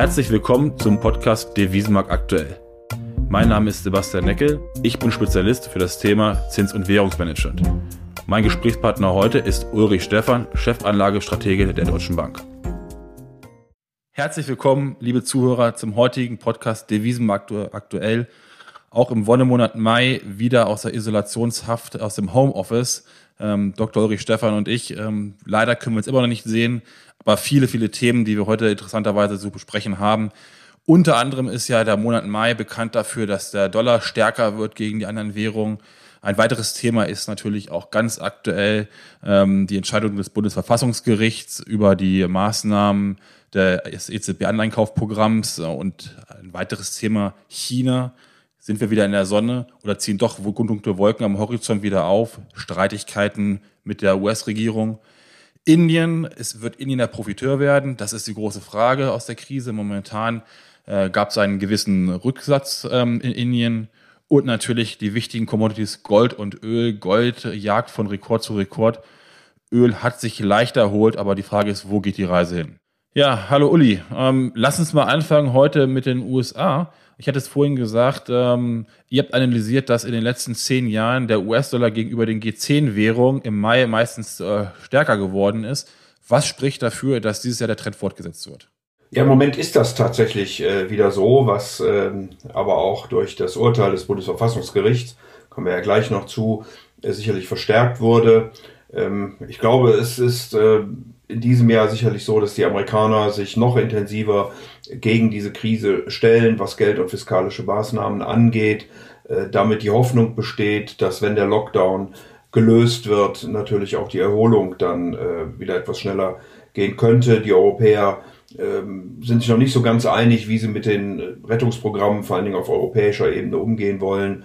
Herzlich willkommen zum Podcast Devisenmarkt aktuell. Mein Name ist Sebastian Neckel. Ich bin Spezialist für das Thema Zins- und Währungsmanagement. Mein Gesprächspartner heute ist Ulrich Stephan, Chefanlagestratege der Deutschen Bank. Herzlich willkommen, liebe Zuhörer, zum heutigen Podcast Devisenmarkt aktuell. Auch im Wonnemonat Mai wieder aus der Isolationshaft aus dem Homeoffice. Ähm, Dr. Ulrich Stephan und ich. Ähm, leider können wir uns immer noch nicht sehen, aber viele, viele Themen, die wir heute interessanterweise zu besprechen haben. Unter anderem ist ja der Monat Mai bekannt dafür, dass der Dollar stärker wird gegen die anderen Währungen. Ein weiteres Thema ist natürlich auch ganz aktuell ähm, die Entscheidung des Bundesverfassungsgerichts über die Maßnahmen des EZB-Anleihenkaufprogramms und ein weiteres Thema China. Sind wir wieder in der Sonne oder ziehen doch dunkle Wolken am Horizont wieder auf? Streitigkeiten mit der US-Regierung. Indien, es wird Indien der Profiteur werden. Das ist die große Frage aus der Krise. Momentan äh, gab es einen gewissen Rücksatz ähm, in Indien. Und natürlich die wichtigen Commodities Gold und Öl. Gold jagt von Rekord zu Rekord. Öl hat sich leicht erholt, aber die Frage ist, wo geht die Reise hin? Ja, hallo Uli. Ähm, lass uns mal anfangen heute mit den USA. Ich hatte es vorhin gesagt, ähm, ihr habt analysiert, dass in den letzten zehn Jahren der US-Dollar gegenüber den G10-Währungen im Mai meistens äh, stärker geworden ist. Was spricht dafür, dass dieses Jahr der Trend fortgesetzt wird? Ja, im Moment ist das tatsächlich äh, wieder so, was ähm, aber auch durch das Urteil des Bundesverfassungsgerichts, kommen wir ja gleich noch zu, äh, sicherlich verstärkt wurde. Ähm, ich glaube, es ist äh, in diesem Jahr sicherlich so, dass die Amerikaner sich noch intensiver gegen diese Krise stellen, was Geld- und fiskalische Maßnahmen angeht. Äh, damit die Hoffnung besteht, dass wenn der Lockdown gelöst wird, natürlich auch die Erholung dann äh, wieder etwas schneller gehen könnte. Die Europäer ähm, sind sich noch nicht so ganz einig, wie sie mit den Rettungsprogrammen vor allen Dingen auf europäischer Ebene umgehen wollen.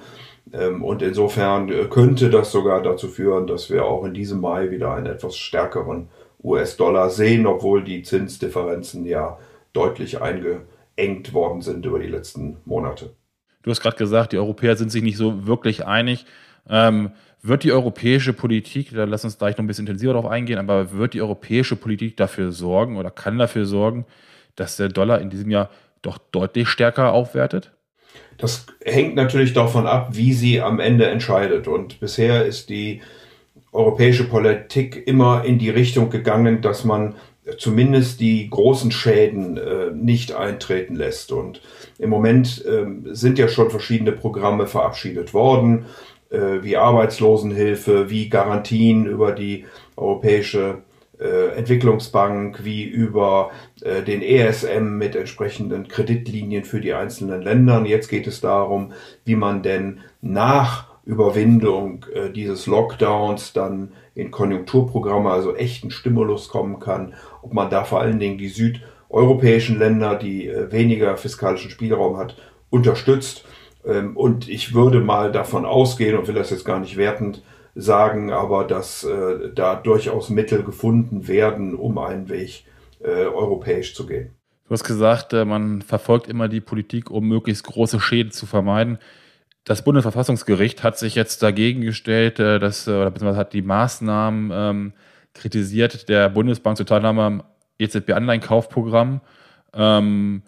Ähm, und insofern äh, könnte das sogar dazu führen, dass wir auch in diesem Mai wieder einen etwas stärkeren US-Dollar sehen, obwohl die Zinsdifferenzen ja deutlich eingeengt worden sind über die letzten Monate. Du hast gerade gesagt, die Europäer sind sich nicht so wirklich einig. Ähm, wird die europäische Politik, da lass uns gleich noch ein bisschen intensiver darauf eingehen, aber wird die europäische Politik dafür sorgen oder kann dafür sorgen, dass der Dollar in diesem Jahr doch deutlich stärker aufwertet? Das hängt natürlich davon ab, wie sie am Ende entscheidet. Und bisher ist die europäische Politik immer in die Richtung gegangen, dass man zumindest die großen Schäden äh, nicht eintreten lässt. Und im Moment äh, sind ja schon verschiedene Programme verabschiedet worden, äh, wie Arbeitslosenhilfe, wie Garantien über die Europäische äh, Entwicklungsbank, wie über äh, den ESM mit entsprechenden Kreditlinien für die einzelnen Länder. Jetzt geht es darum, wie man denn nach Überwindung äh, dieses Lockdowns dann in Konjunkturprogramme, also echten Stimulus kommen kann, ob man da vor allen Dingen die südeuropäischen Länder, die äh, weniger fiskalischen Spielraum hat, unterstützt. Ähm, und ich würde mal davon ausgehen und will das jetzt gar nicht wertend sagen, aber dass äh, da durchaus Mittel gefunden werden, um einen Weg äh, europäisch zu gehen. Du hast gesagt, äh, man verfolgt immer die Politik, um möglichst große Schäden zu vermeiden. Das Bundesverfassungsgericht hat sich jetzt dagegen gestellt, äh, dass, äh, oder beziehungsweise hat die Maßnahmen ähm, kritisiert der Bundesbank zur Teilnahme am EZB-Anleihenkaufprogramm, ähm,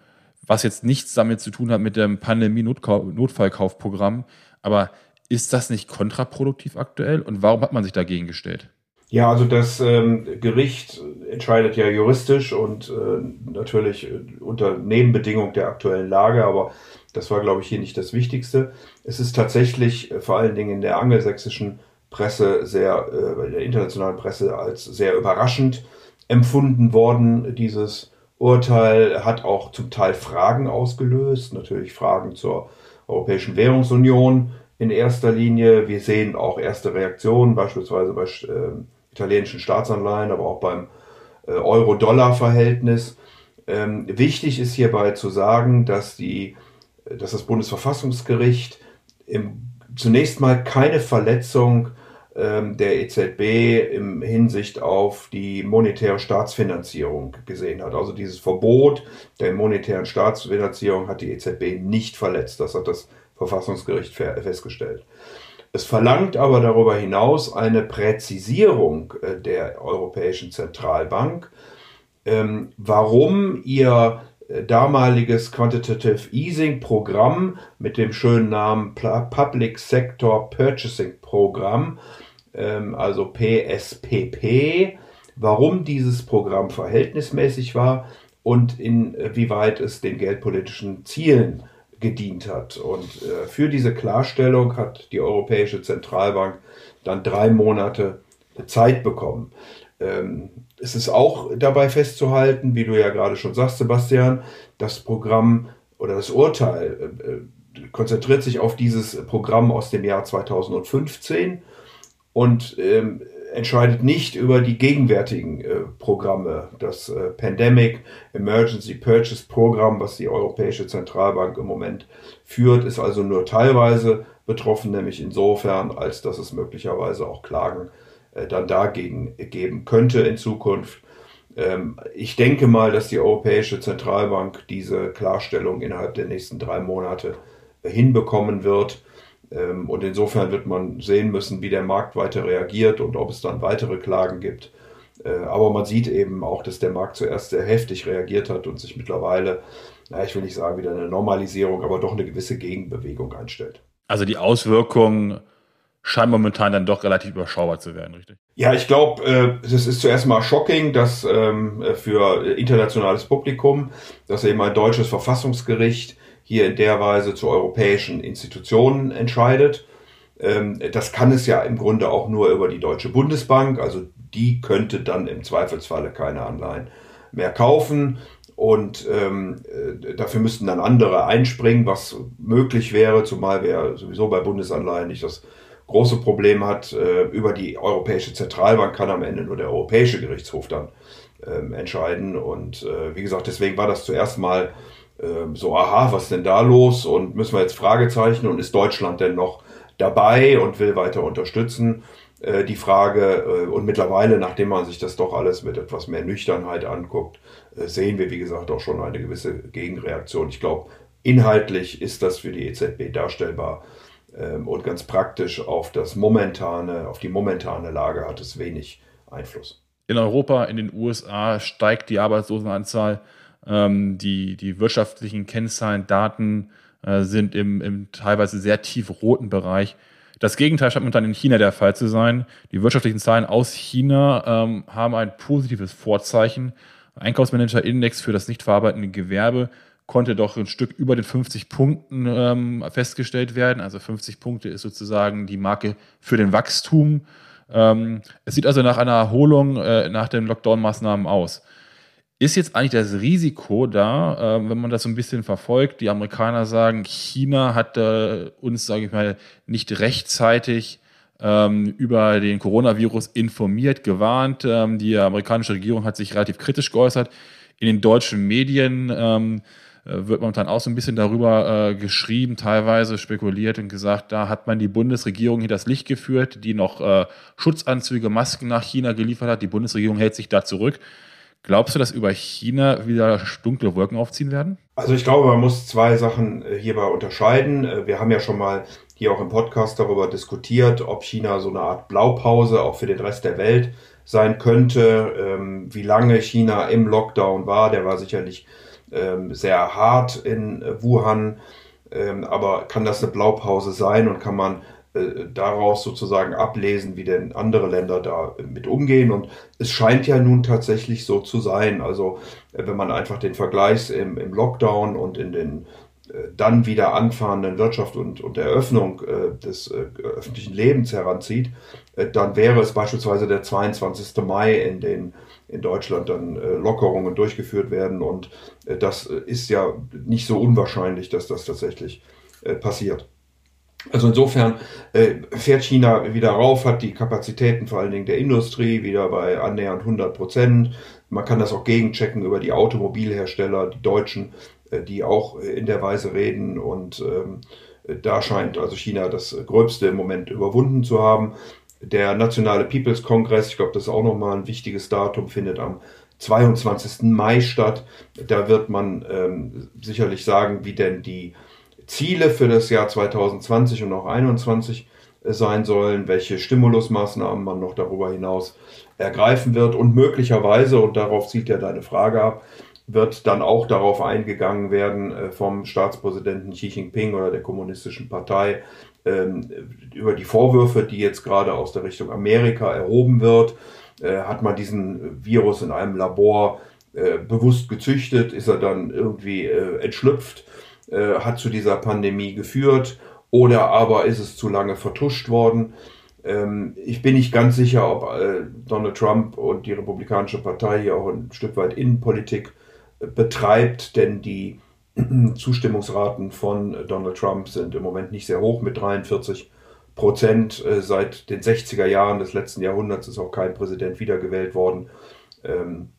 was jetzt nichts damit zu tun hat mit dem Pandemie-Notfallkaufprogramm. Aber ist das nicht kontraproduktiv aktuell und warum hat man sich dagegen gestellt? Ja, also das ähm, Gericht entscheidet ja juristisch und äh, natürlich unter Nebenbedingung der aktuellen Lage, aber das war, glaube ich, hier nicht das Wichtigste. Es ist tatsächlich äh, vor allen Dingen in der angelsächsischen Presse sehr, äh, der internationalen Presse als sehr überraschend empfunden worden. Dieses Urteil hat auch zum Teil Fragen ausgelöst, natürlich Fragen zur Europäischen Währungsunion in erster Linie. Wir sehen auch erste Reaktionen, beispielsweise bei äh, italienischen Staatsanleihen, aber auch beim äh, Euro-Dollar-Verhältnis. Ähm, wichtig ist hierbei zu sagen, dass die dass das Bundesverfassungsgericht im, zunächst mal keine Verletzung ähm, der EZB im Hinsicht auf die monetäre Staatsfinanzierung gesehen hat. Also dieses Verbot der monetären Staatsfinanzierung hat die EZB nicht verletzt. Das hat das Verfassungsgericht festgestellt. Es verlangt aber darüber hinaus eine Präzisierung äh, der Europäischen Zentralbank, ähm, warum ihr damaliges Quantitative Easing Programm mit dem schönen Namen Public Sector Purchasing Program, ähm, also PSPP, warum dieses Programm verhältnismäßig war und inwieweit es den geldpolitischen Zielen gedient hat. Und äh, für diese Klarstellung hat die Europäische Zentralbank dann drei Monate Zeit bekommen. Ähm, es ist auch dabei festzuhalten, wie du ja gerade schon sagst, Sebastian, das Programm oder das Urteil äh, äh konzentriert sich auf dieses Programm aus dem Jahr 2015 und ähm, entscheidet nicht über die gegenwärtigen äh, Programme. Das äh, Pandemic Emergency Purchase Program, was die Europäische Zentralbank im Moment führt, ist also nur teilweise betroffen, nämlich insofern, als dass es möglicherweise auch Klagen äh, dann dagegen geben könnte in Zukunft. Ähm, ich denke mal, dass die Europäische Zentralbank diese Klarstellung innerhalb der nächsten drei Monate äh, hinbekommen wird. Ähm, und insofern wird man sehen müssen, wie der Markt weiter reagiert und ob es dann weitere Klagen gibt. Äh, aber man sieht eben auch, dass der Markt zuerst sehr heftig reagiert hat und sich mittlerweile, na, ich will nicht sagen wieder eine Normalisierung, aber doch eine gewisse Gegenbewegung einstellt. Also die Auswirkungen scheinen momentan dann doch relativ überschaubar zu werden, richtig? Ja, ich glaube, äh, es ist zuerst mal shocking, dass ähm, für internationales Publikum, dass eben ein deutsches Verfassungsgericht hier in der Weise zu europäischen Institutionen entscheidet. Ähm, das kann es ja im Grunde auch nur über die Deutsche Bundesbank. Also die könnte dann im Zweifelsfalle keine Anleihen mehr kaufen. Und ähm, äh, dafür müssten dann andere einspringen, was möglich wäre, zumal wir sowieso bei Bundesanleihen nicht das große Problem hat. Äh, über die Europäische Zentralbank kann am Ende nur der Europäische Gerichtshof dann ähm, entscheiden. Und äh, wie gesagt, deswegen war das zuerst mal ähm, so, aha, was ist denn da los und müssen wir jetzt Fragezeichen und ist Deutschland denn noch dabei und will weiter unterstützen? Äh, die Frage äh, und mittlerweile, nachdem man sich das doch alles mit etwas mehr Nüchternheit anguckt, äh, sehen wir, wie gesagt, auch schon eine gewisse Gegenreaktion. Ich glaube, inhaltlich ist das für die EZB darstellbar und ganz praktisch auf das momentane, auf die momentane Lage hat es wenig Einfluss. In Europa, in den USA steigt die Arbeitslosenanzahl ähm, die, die wirtschaftlichen Kennzahlen, Daten äh, sind im, im teilweise sehr tief roten Bereich. Das Gegenteil scheint momentan in China der Fall zu sein. Die wirtschaftlichen Zahlen aus China ähm, haben ein positives Vorzeichen. Einkaufsmanager-Index für das nicht verarbeitende Gewerbe konnte doch ein Stück über den 50 Punkten ähm, festgestellt werden. Also 50 Punkte ist sozusagen die Marke für den Wachstum. Ähm, es sieht also nach einer Erholung äh, nach den Lockdown-Maßnahmen aus. Ist jetzt eigentlich das Risiko da, äh, wenn man das so ein bisschen verfolgt? Die Amerikaner sagen, China hat äh, uns, sage ich mal, nicht rechtzeitig ähm, über den Coronavirus informiert, gewarnt. Ähm, die amerikanische Regierung hat sich relativ kritisch geäußert. In den deutschen Medien ähm, äh, wird momentan auch so ein bisschen darüber äh, geschrieben, teilweise spekuliert und gesagt, da hat man die Bundesregierung hier das Licht geführt, die noch äh, Schutzanzüge, Masken nach China geliefert hat. Die Bundesregierung hält sich da zurück. Glaubst du, dass über China wieder dunkle Wolken aufziehen werden? Also ich glaube, man muss zwei Sachen äh, hierbei unterscheiden. Äh, wir haben ja schon mal hier auch im Podcast darüber diskutiert, ob China so eine Art Blaupause auch für den Rest der Welt sein könnte. Ähm, wie lange China im Lockdown war, der war sicherlich sehr hart in äh, Wuhan. Ähm, aber kann das eine Blaupause sein und kann man äh, daraus sozusagen ablesen, wie denn andere Länder da mit umgehen. Und es scheint ja nun tatsächlich so zu sein. Also äh, wenn man einfach den Vergleich im, im Lockdown und in den äh, dann wieder anfahrenden Wirtschaft und, und Eröffnung äh, des äh, öffentlichen Lebens heranzieht, dann wäre es beispielsweise der 22. Mai, in den in Deutschland dann Lockerungen durchgeführt werden. Und das ist ja nicht so unwahrscheinlich, dass das tatsächlich passiert. Also insofern äh, fährt China wieder rauf, hat die Kapazitäten vor allen Dingen der Industrie wieder bei annähernd 100 Prozent. Man kann das auch gegenchecken über die Automobilhersteller, die Deutschen, äh, die auch äh, in der Weise reden. Und ähm, da scheint also China das Gröbste im Moment überwunden zu haben. Der Nationale People's Congress, ich glaube, das ist auch nochmal ein wichtiges Datum, findet am 22. Mai statt. Da wird man ähm, sicherlich sagen, wie denn die Ziele für das Jahr 2020 und auch 2021 äh, sein sollen, welche Stimulusmaßnahmen man noch darüber hinaus ergreifen wird und möglicherweise, und darauf zielt ja deine Frage ab, wird dann auch darauf eingegangen werden äh, vom Staatspräsidenten Xi Jinping oder der Kommunistischen Partei ähm, über die Vorwürfe, die jetzt gerade aus der Richtung Amerika erhoben wird. Äh, hat man diesen Virus in einem Labor äh, bewusst gezüchtet? Ist er dann irgendwie entschlüpft? Hat zu dieser Pandemie geführt? Oder aber ist es zu lange vertuscht worden? Ähm, ich bin nicht ganz sicher, ob Donald Trump und die Republikanische Partei hier auch ein Stück weit Innenpolitik betreibt, denn die Zustimmungsraten von Donald Trump sind im Moment nicht sehr hoch mit 43 Prozent. Äh, seit den 60er Jahren des letzten Jahrhunderts ist auch kein Präsident wiedergewählt worden, ähm,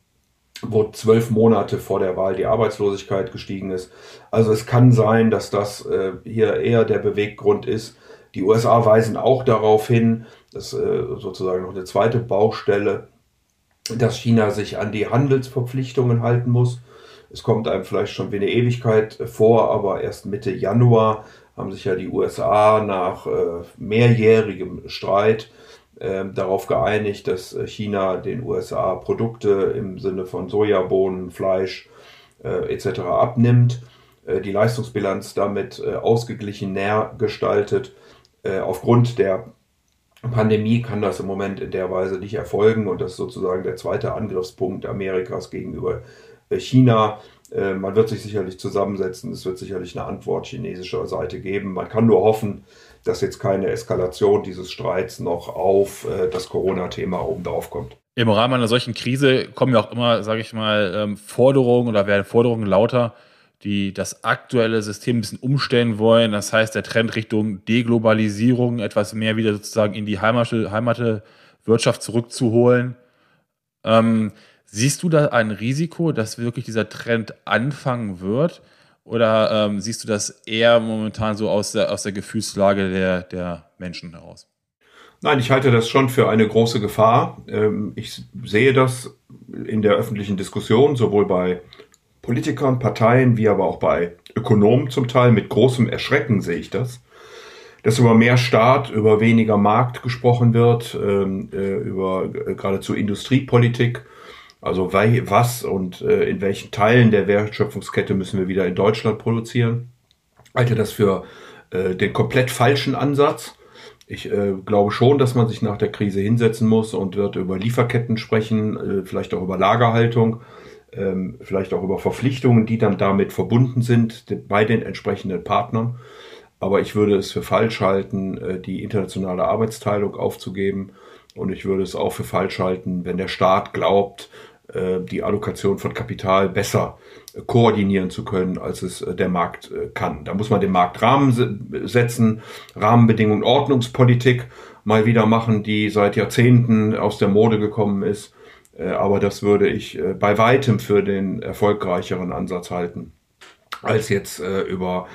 wo zwölf Monate vor der Wahl die Arbeitslosigkeit gestiegen ist. Also es kann sein, dass das äh, hier eher der Beweggrund ist. Die USA weisen auch darauf hin, dass äh, sozusagen noch eine zweite Baustelle, dass China sich an die Handelsverpflichtungen halten muss es kommt einem vielleicht schon wie eine Ewigkeit vor, aber erst Mitte Januar haben sich ja die USA nach äh, mehrjährigem Streit äh, darauf geeinigt, dass China den USA Produkte im Sinne von Sojabohnen, Fleisch äh, etc. abnimmt, äh, die Leistungsbilanz damit äh, ausgeglichen näher gestaltet. Äh, aufgrund der Pandemie kann das im Moment in der Weise nicht erfolgen und das ist sozusagen der zweite Angriffspunkt Amerikas gegenüber China. Äh, man wird sich sicherlich zusammensetzen, es wird sicherlich eine Antwort chinesischer Seite geben. Man kann nur hoffen, dass jetzt keine Eskalation dieses Streits noch auf äh, das Corona-Thema oben drauf kommt. Im Rahmen einer solchen Krise kommen ja auch immer, sage ich mal, ähm, Forderungen oder werden Forderungen lauter, die das aktuelle System ein bisschen umstellen wollen. Das heißt, der Trend Richtung Deglobalisierung, etwas mehr wieder sozusagen in die Heimat, Heimat Wirtschaft zurückzuholen. Ähm, Siehst du da ein Risiko, dass wirklich dieser Trend anfangen wird? Oder ähm, siehst du das eher momentan so aus der, aus der Gefühlslage der, der Menschen heraus? Nein, ich halte das schon für eine große Gefahr. Ähm, ich sehe das in der öffentlichen Diskussion, sowohl bei Politikern, Parteien, wie aber auch bei Ökonomen zum Teil. Mit großem Erschrecken sehe ich das. Dass über mehr Staat, über weniger Markt gesprochen wird, ähm, äh, über äh, geradezu Industriepolitik also was und äh, in welchen Teilen der Wertschöpfungskette müssen wir wieder in Deutschland produzieren. Halte das für den komplett falschen Ansatz. Ich äh, glaube schon, dass man sich nach der Krise hinsetzen muss und wird über Lieferketten sprechen, äh, vielleicht auch über Lagerhaltung, ähm, vielleicht auch über Verpflichtungen, die dann damit verbunden sind bei den entsprechenden Partnern. Aber ich würde es für falsch halten, äh, die internationale Arbeitsteilung aufzugeben. Und ich würde es auch für falsch halten, wenn der Staat glaubt, äh, die Allokation von Kapital besser äh, koordinieren zu können, als es der Markt kann. Da muss man den Marktrahmen setzen, Rahmenbedingungen, Ordnungspolitik mal wieder machen, die seit Jahrzehnten aus der Mode gekommen ist. Aber das würde ich bei weitem für den erfolgreicheren Ansatz halten, als jetzt über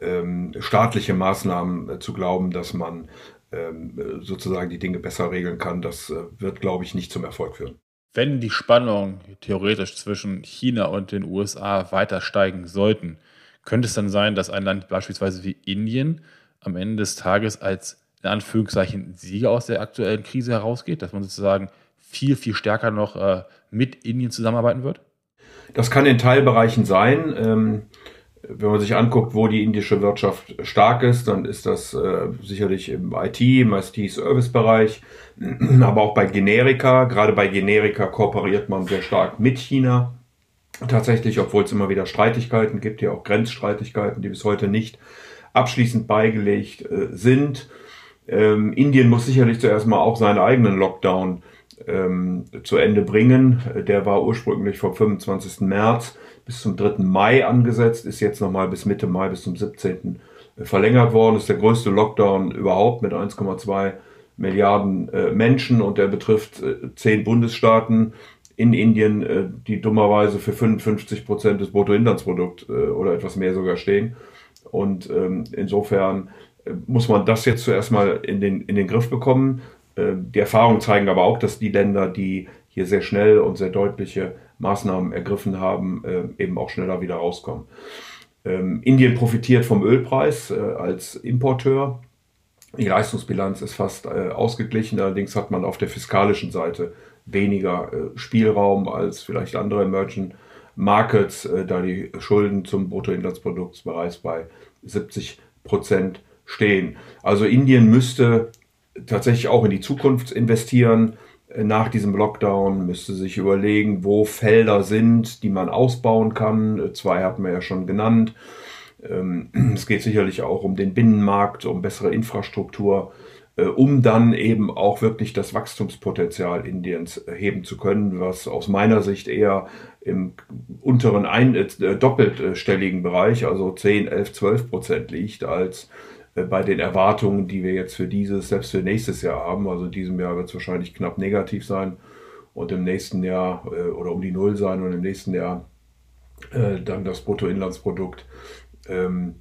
ähm, staatliche Maßnahmen zu glauben, dass man ähm, sozusagen die Dinge besser regeln kann. Das wird, glaube ich, nicht zum Erfolg führen wenn die Spannungen theoretisch zwischen China und den USA weiter steigen sollten, könnte es dann sein, dass ein Land beispielsweise wie Indien am Ende des Tages als in Anführungszeichen Sieger aus der aktuellen Krise herausgeht, dass man sozusagen viel, viel stärker noch äh, mit Indien zusammenarbeiten wird? Das kann in Teilbereichen sein. Ähm, wenn man sich anguckt, wo die indische Wirtschaft stark ist, dann ist das äh, sicherlich im IT, im IT-Service-Bereich, aber auch bei Generika. Gerade bei Generika kooperiert man sehr stark mit China. Tatsächlich, obwohl es immer wieder Streitigkeiten gibt, ja auch Grenzstreitigkeiten, die bis heute nicht abschließend beigelegt äh, sind. Ähm, Indien muss sicherlich zuerst mal auch seinen eigenen Lockdown ähm, zu Ende bringen. Der war ursprünglich vom 25. März bis zum 3. Mai angesetzt, ist jetzt nochmal bis Mitte Mai, bis zum 17. verlängert worden. Ist der größte Lockdown überhaupt mit 1,2 Milliarden äh, Menschen und der betrifft äh, zehn Bundesstaaten in Indien, äh, die dummerweise für 55 Prozent des Bruttoinlandsprodukts äh, oder etwas mehr sogar stehen. Und ähm, insofern äh, muss man das jetzt zuerst mal in den, in den Griff bekommen. Äh, die Erfahrungen zeigen aber auch, dass die Länder, die hier sehr schnell und sehr deutliche Maßnahmen ergriffen haben, äh, eben auch schneller wieder rauskommen. Ähm, Indien profitiert vom Ölpreis äh, als Importeur. Die Leistungsbilanz ist fast ausgeglichen, allerdings hat man auf der fiskalischen Seite weniger Spielraum als vielleicht andere Emerging Markets, da die Schulden zum Bruttoinlandsprodukt bereits bei 70 Prozent stehen. Also Indien müsste tatsächlich auch in die Zukunft investieren. Äh, nach diesem Lockdown müsste sich überlegen, wo Felder sind, die man ausbauen kann. Äh, zwei hatten wir ja schon genannt. Ähm, es geht sicherlich auch um den Binnenmarkt, um bessere Infrastruktur, äh, um dann eben auch wirklich das Wachstumspotenzial Indiens heben zu können, was aus meiner Sicht eher im unteren ein, äh, doppeltstelligen Bereich, also 10, 11, 12 Prozent liegt, als bei den Erwartungen, die wir jetzt für dieses, selbst für nächstes Jahr haben. Also in diesem Jahr wird es wahrscheinlich knapp negativ sein und im nächsten Jahr äh, oder um die Null sein und im nächsten Jahr äh, dann das Bruttoinlandsprodukt ähm,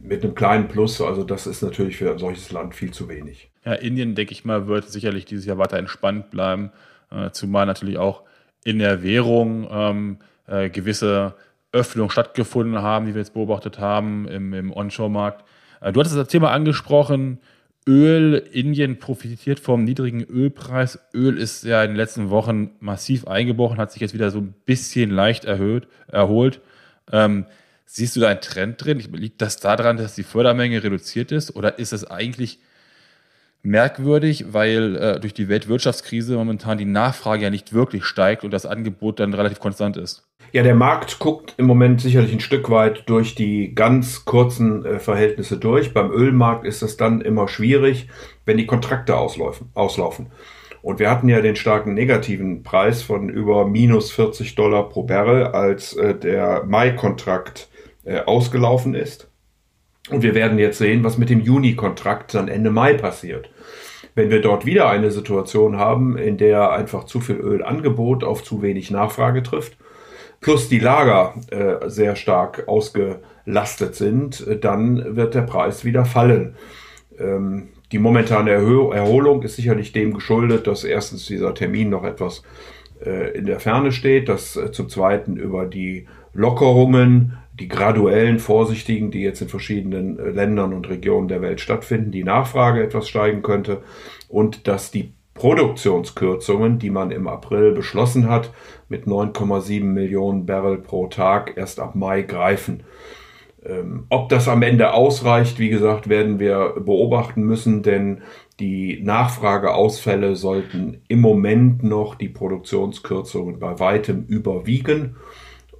mit einem kleinen Plus. Also das ist natürlich für ein solches Land viel zu wenig. Ja, Indien, denke ich mal, wird sicherlich dieses Jahr weiter entspannt bleiben, äh, zumal natürlich auch in der Währung ähm, äh, gewisse Öffnungen stattgefunden haben, wie wir jetzt beobachtet haben im, im Onshore-Markt. Äh, du hattest das Thema angesprochen, Öl, Indien profitiert vom niedrigen Ölpreis. Öl ist ja in den letzten Wochen massiv eingebrochen, hat sich jetzt wieder so ein bisschen leicht erhöht, erholt. Ähm, siehst du da einen Trend drin? Liegt das daran, dass die Fördermenge reduziert ist oder ist es eigentlich merkwürdig, weil äh, durch die Weltwirtschaftskrise momentan die Nachfrage ja nicht wirklich steigt und das Angebot dann relativ konstant ist? Ja, der Markt guckt im Moment sicherlich ein Stück weit durch die ganz kurzen äh, Verhältnisse durch. Beim Ölmarkt ist es dann immer schwierig, wenn die Kontrakte auslaufen. auslaufen. Und wir hatten ja den starken negativen Preis von über minus 40 Dollar pro Barrel, als äh, der Mai-Kontrakt äh, ausgelaufen ist. Und wir werden jetzt sehen, was mit dem Juni-Kontrakt dann Ende Mai passiert. Wenn wir dort wieder eine Situation haben, in der einfach zu viel Ölangebot auf zu wenig Nachfrage trifft, plus die Lager äh, sehr stark ausgelastet sind, äh, dann wird der Preis wieder fallen. Ähm, die momentane Erholung ist sicherlich dem geschuldet, dass erstens dieser Termin noch etwas äh, in der Ferne steht, dass zum Zweiten über die Lockerungen, die graduellen, vorsichtigen, die jetzt in verschiedenen Ländern und Regionen der Welt stattfinden, die Nachfrage etwas steigen könnte und dass die Produktionskürzungen, die man im April beschlossen hat, mit 9,7 Millionen Barrel pro Tag erst ab Mai greifen. Ähm, ob das am Ende ausreicht, wie gesagt, werden wir beobachten müssen, denn die Nachfrageausfälle sollten im Moment noch die Produktionskürzungen bei weitem überwiegen.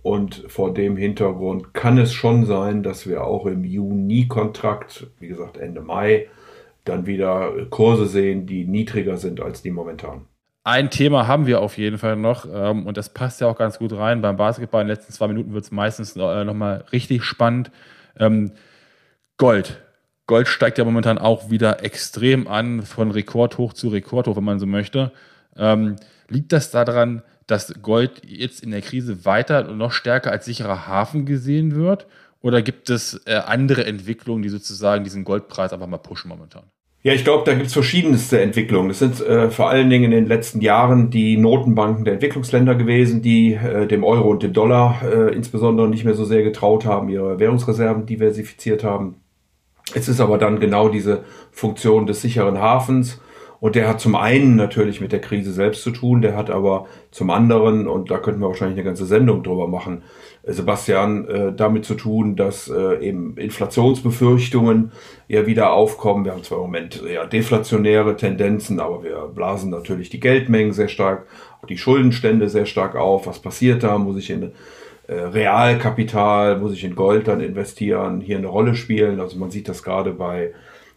Und vor dem Hintergrund kann es schon sein, dass wir auch im Juni-Kontrakt, wie gesagt Ende Mai, dann wieder Kurse sehen, die niedriger sind als die momentan. Ein Thema haben wir auf jeden Fall noch ähm, und das passt ja auch ganz gut rein. Beim Basketball in den letzten zwei Minuten wird es meistens äh, nochmal richtig spannend. Ähm, Gold. Gold steigt ja momentan auch wieder extrem an, von Rekordhoch zu Rekordhoch, wenn man so möchte. Ähm, liegt das daran, dass Gold jetzt in der Krise weiter und noch stärker als sicherer Hafen gesehen wird? Oder gibt es äh, andere Entwicklungen, die sozusagen diesen Goldpreis einfach mal pushen momentan? Ja, ich glaube, da gibt es verschiedenste Entwicklungen. Das sind äh, vor allen Dingen in den letzten Jahren die Notenbanken der Entwicklungsländer gewesen, die äh, dem Euro und dem Dollar äh, insbesondere nicht mehr so sehr getraut haben, ihre Währungsreserven diversifiziert haben. Es ist aber dann genau diese Funktion des sicheren Hafens und der hat zum einen natürlich mit der Krise selbst zu tun, der hat aber zum anderen, und da könnten wir wahrscheinlich eine ganze Sendung drüber machen, Sebastian, äh, damit zu tun, dass äh, eben Inflationsbefürchtungen ja wieder aufkommen. Wir haben zwar im Moment ja deflationäre Tendenzen, aber wir blasen natürlich die Geldmengen sehr stark, auch die Schuldenstände sehr stark auf. Was passiert da? Muss ich in äh, Realkapital, muss ich in Gold dann investieren, hier eine Rolle spielen? Also man sieht das gerade bei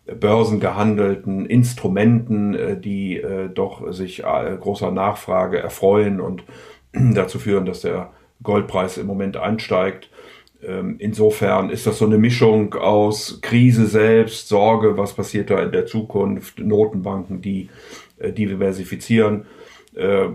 börsengehandelten Instrumenten, äh, die äh, doch sich äh, großer Nachfrage erfreuen und dazu führen, dass der Goldpreis im Moment ansteigt. Ähm, insofern ist das so eine Mischung aus Krise selbst, Sorge, was passiert da in der Zukunft, Notenbanken, die diversifizieren.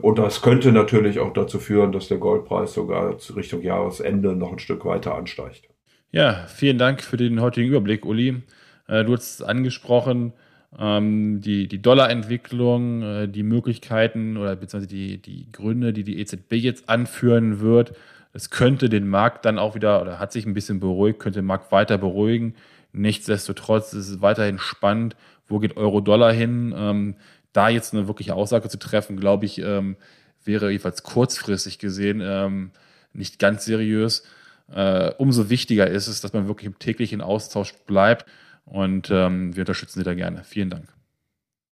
Und das könnte natürlich auch dazu führen, dass der Goldpreis sogar Richtung Jahresende noch ein Stück weiter ansteigt. Ja, vielen Dank für den heutigen Überblick, Uli. Äh, du hast es angesprochen, die, die Dollarentwicklung, äh, die Möglichkeiten oder beziehungsweise die, die Gründe, die die EZB jetzt anführen wird. Es könnte den Markt dann auch wieder oder hat sich ein bisschen beruhigt, könnte den Markt weiter beruhigen. Nichtsdestotrotz ist es weiterhin spannend, wo geht Euro-Dollar hin. Ähm, da jetzt eine wirkliche Aussage zu treffen, glaube ich, ähm, wäre jedenfalls kurzfristig gesehen ähm, nicht ganz seriös. Äh, umso wichtiger ist es, dass man wirklich im täglichen Austausch bleibt und ähm, wir unterstützen Sie da gerne. Vielen Dank.